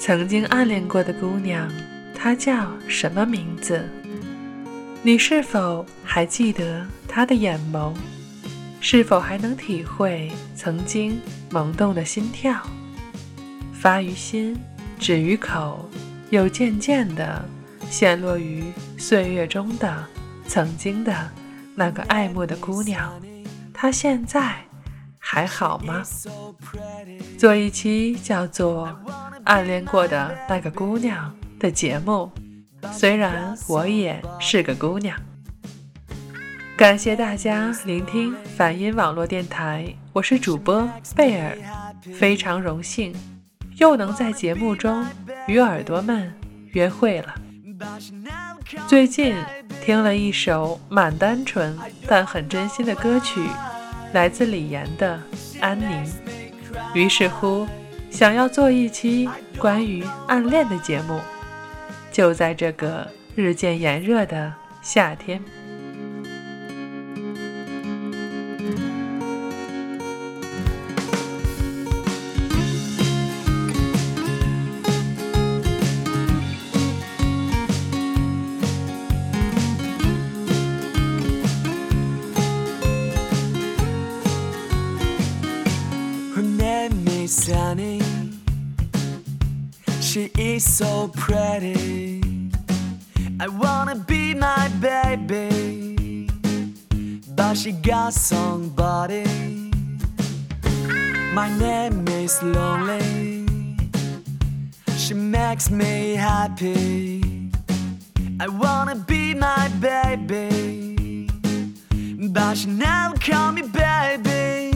曾经暗恋过的姑娘，她叫什么名字？你是否还记得她的眼眸？是否还能体会曾经萌动的心跳？发于心，止于口，又渐渐地陷落于岁月中的曾经的那个爱慕的姑娘，她现在还好吗？做一期叫做《暗恋过的那个姑娘》的节目，虽然我也是个姑娘。感谢大家聆听反音网络电台，我是主播贝尔，非常荣幸又能在节目中与耳朵们约会了。最近听了一首蛮单纯但很真心的歌曲，来自李岩的《安宁》，于是乎想要做一期关于暗恋的节目，就在这个日渐炎热的夏天。She is so pretty. I wanna be my baby, but she got somebody. My name is Lonely. She makes me happy. I wanna be my baby, but she never call me baby.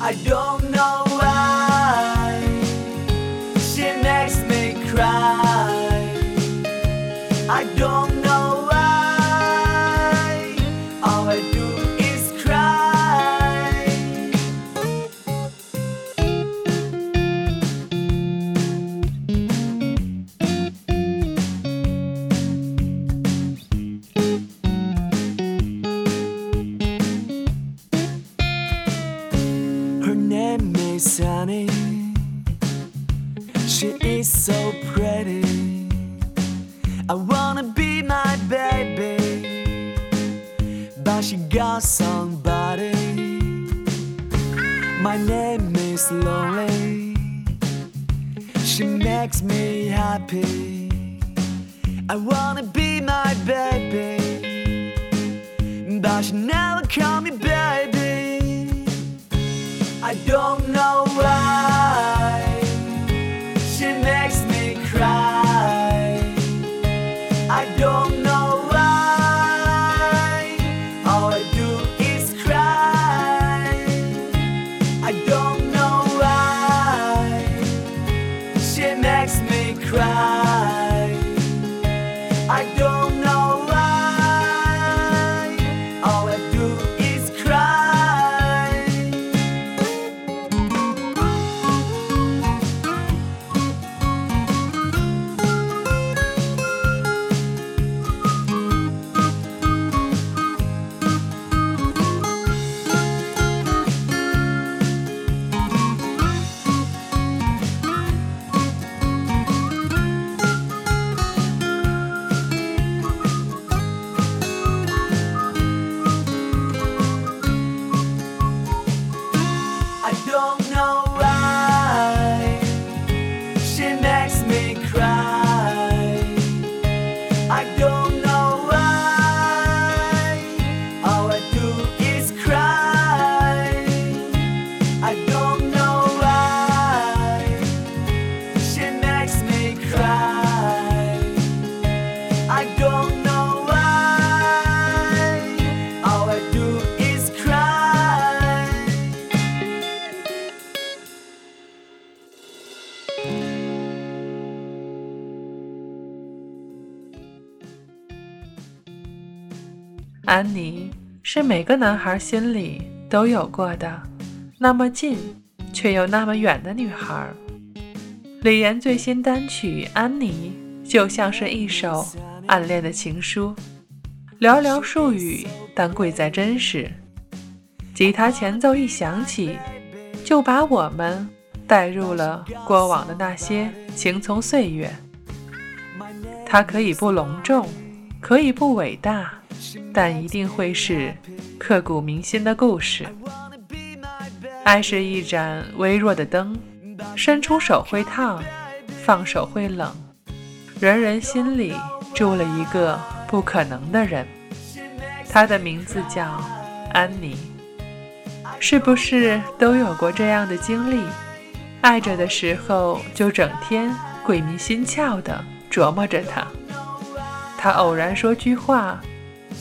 I don't know happy. I wanna be 安妮是每个男孩心里都有过的那么近却又那么远的女孩。李岩最新单曲《安妮》就像是一首暗恋的情书，寥寥数语，但贵在真实。吉他前奏一响起，就把我们带入了过往的那些青葱岁月。它可以不隆重，可以不伟大，但一定会是刻骨铭心的故事。爱是一盏微弱的灯，伸出手会烫，放手会冷。人人心里住了一个不可能的人，他的名字叫安妮。是不是都有过这样的经历？爱着的时候就整天鬼迷心窍地琢磨着他。他偶然说句话，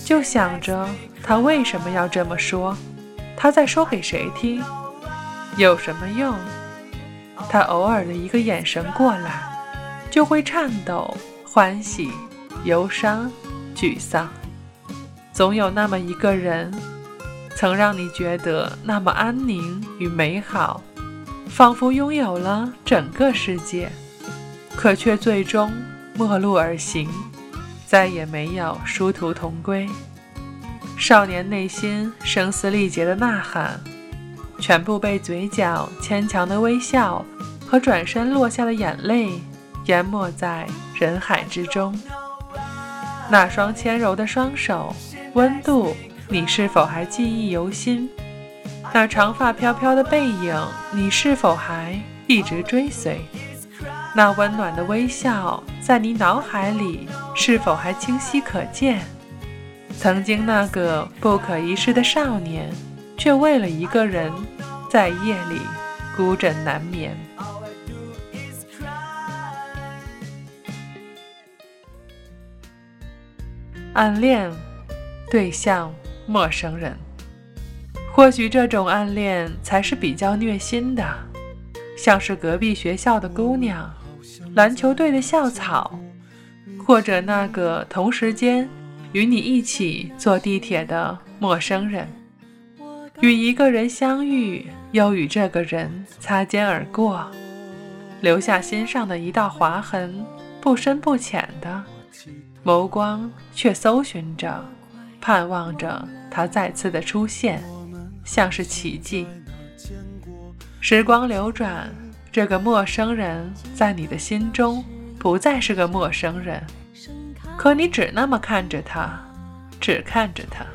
就想着他为什么要这么说？他在说给谁听？有什么用？他偶尔的一个眼神过来。就会颤抖、欢喜、忧伤、沮丧。总有那么一个人，曾让你觉得那么安宁与美好，仿佛拥有了整个世界，可却最终陌路而行，再也没有殊途同归。少年内心声嘶力竭的呐喊，全部被嘴角牵强的微笑和转身落下的眼泪。淹没在人海之中，那双纤柔的双手，温度，你是否还记忆犹新？那长发飘飘的背影，你是否还一直追随？那温暖的微笑，在你脑海里是否还清晰可见？曾经那个不可一世的少年，却为了一个人，在夜里孤枕难眠。暗恋对象陌生人，或许这种暗恋才是比较虐心的，像是隔壁学校的姑娘、篮球队的校草，或者那个同时间与你一起坐地铁的陌生人。与一个人相遇，又与这个人擦肩而过，留下心上的一道划痕，不深不浅的。眸光却搜寻着，盼望着他再次的出现，像是奇迹。时光流转，这个陌生人在你的心中不再是个陌生人，可你只那么看着他，只看着他。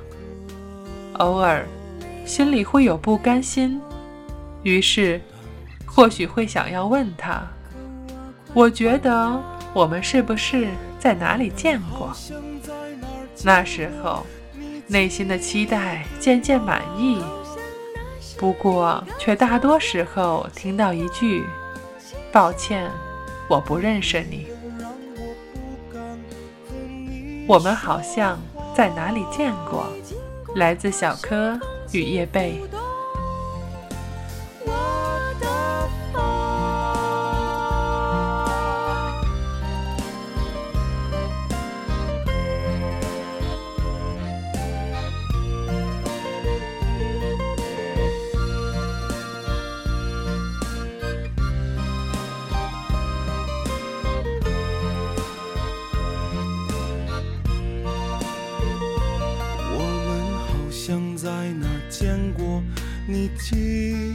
偶尔，心里会有不甘心，于是，或许会想要问他：我觉得我们是不是？在哪里见过？那时候，内心的期待渐渐满意，不过却大多时候听到一句：“抱歉，我不认识你。”我们好像在哪里见过？来自小柯与叶曾在哪儿见过你记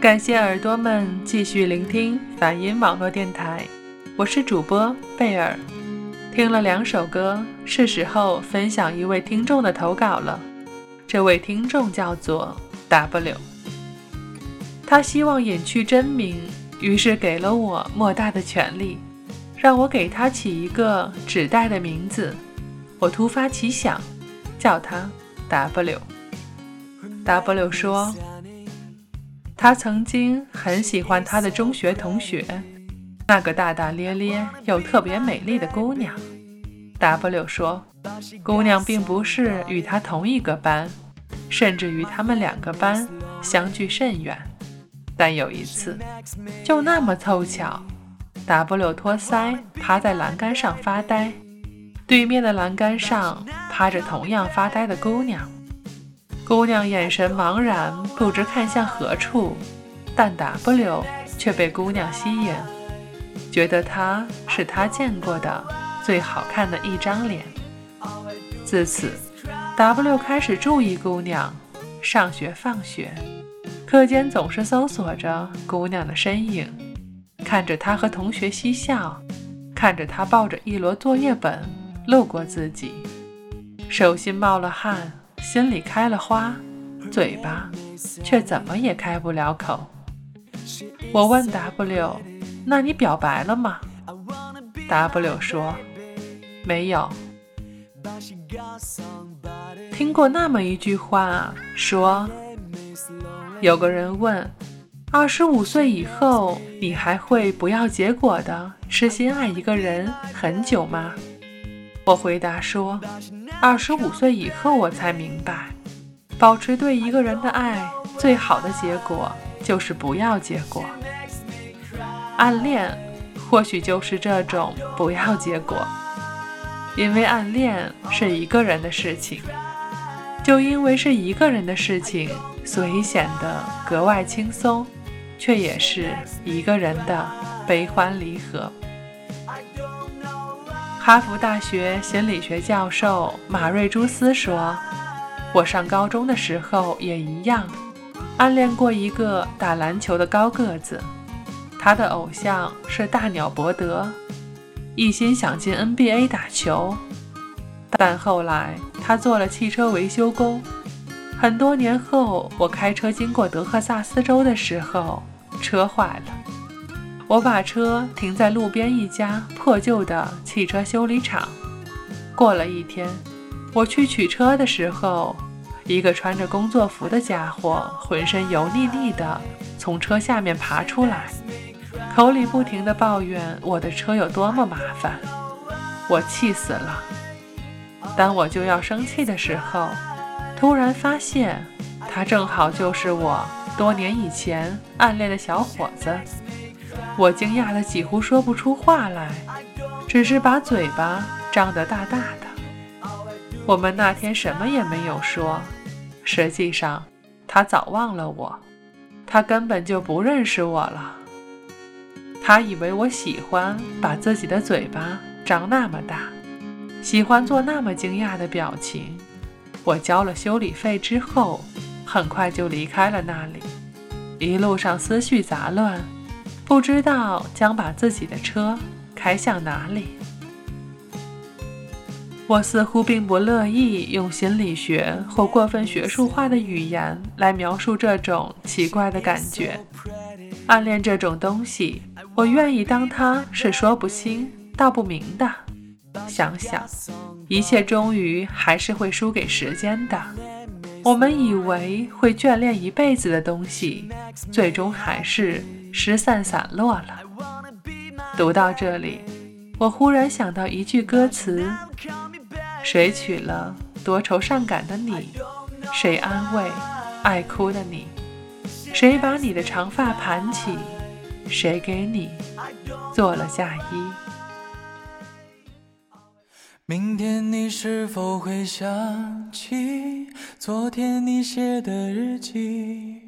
感谢耳朵们继续聆听梵音网络电台，我是主播贝尔。听了两首歌，是时候分享一位听众的投稿了。这位听众叫做 W，他希望隐去真名，于是给了我莫大的权利，让我给他起一个指代的名字。我突发奇想，叫他 W。W 说。他曾经很喜欢他的中学同学，那个大大咧咧又特别美丽的姑娘。W 说，姑娘并不是与他同一个班，甚至与他们两个班相距甚远。但有一次，就那么凑巧，W 托腮趴在栏杆上发呆，对面的栏杆上趴着同样发呆的姑娘。姑娘眼神茫然，不知看向何处，但 W 却被姑娘吸引，觉得她是他见过的最好看的一张脸。自此，W 开始注意姑娘，上学放学，课间总是搜索着姑娘的身影，看着她和同学嬉笑，看着她抱着一摞作业本路过自己，手心冒了汗。心里开了花，嘴巴却怎么也开不了口。我问 W：“ 那你表白了吗？”W 说：“没有。”听过那么一句话，说：“有个人问，二十五岁以后，你还会不要结果的痴心爱一个人很久吗？”我回答说。二十五岁以后，我才明白，保持对一个人的爱，最好的结果就是不要结果。暗恋或许就是这种不要结果，因为暗恋是一个人的事情，就因为是一个人的事情，所以显得格外轻松，却也是一个人的悲欢离合。哈佛大学心理学教授马瑞朱斯说：“我上高中的时候也一样，暗恋过一个打篮球的高个子，他的偶像是大鸟伯德，一心想进 NBA 打球。但后来他做了汽车维修工。很多年后，我开车经过德克萨斯州的时候，车坏了。”我把车停在路边一家破旧的汽车修理厂。过了一天，我去取车的时候，一个穿着工作服的家伙浑身油腻腻的从车下面爬出来，口里不停地抱怨我的车有多么麻烦。我气死了。当我就要生气的时候，突然发现他正好就是我多年以前暗恋的小伙子。我惊讶的几乎说不出话来，只是把嘴巴张得大大的。我们那天什么也没有说，实际上他早忘了我，他根本就不认识我了。他以为我喜欢把自己的嘴巴张那么大，喜欢做那么惊讶的表情。我交了修理费之后，很快就离开了那里，一路上思绪杂乱。不知道将把自己的车开向哪里。我似乎并不乐意用心理学或过分学术化的语言来描述这种奇怪的感觉。暗恋这种东西，我愿意当它是说不清道不明的。想想，一切终于还是会输给时间的。我们以为会眷恋一辈子的东西，最终还是。失散散落了。读到这里，我忽然想到一句歌词：“谁娶了多愁善感的你？谁安慰爱哭的你？”谁把你的长发盘起？谁给你做了嫁衣？明天你是否会想起昨天你写的日记？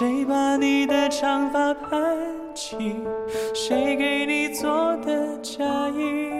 谁把你的长发盘起？谁给你做的嫁衣？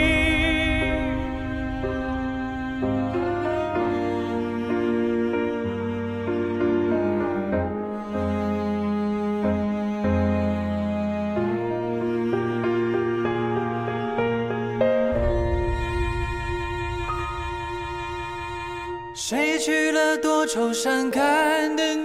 愁善感的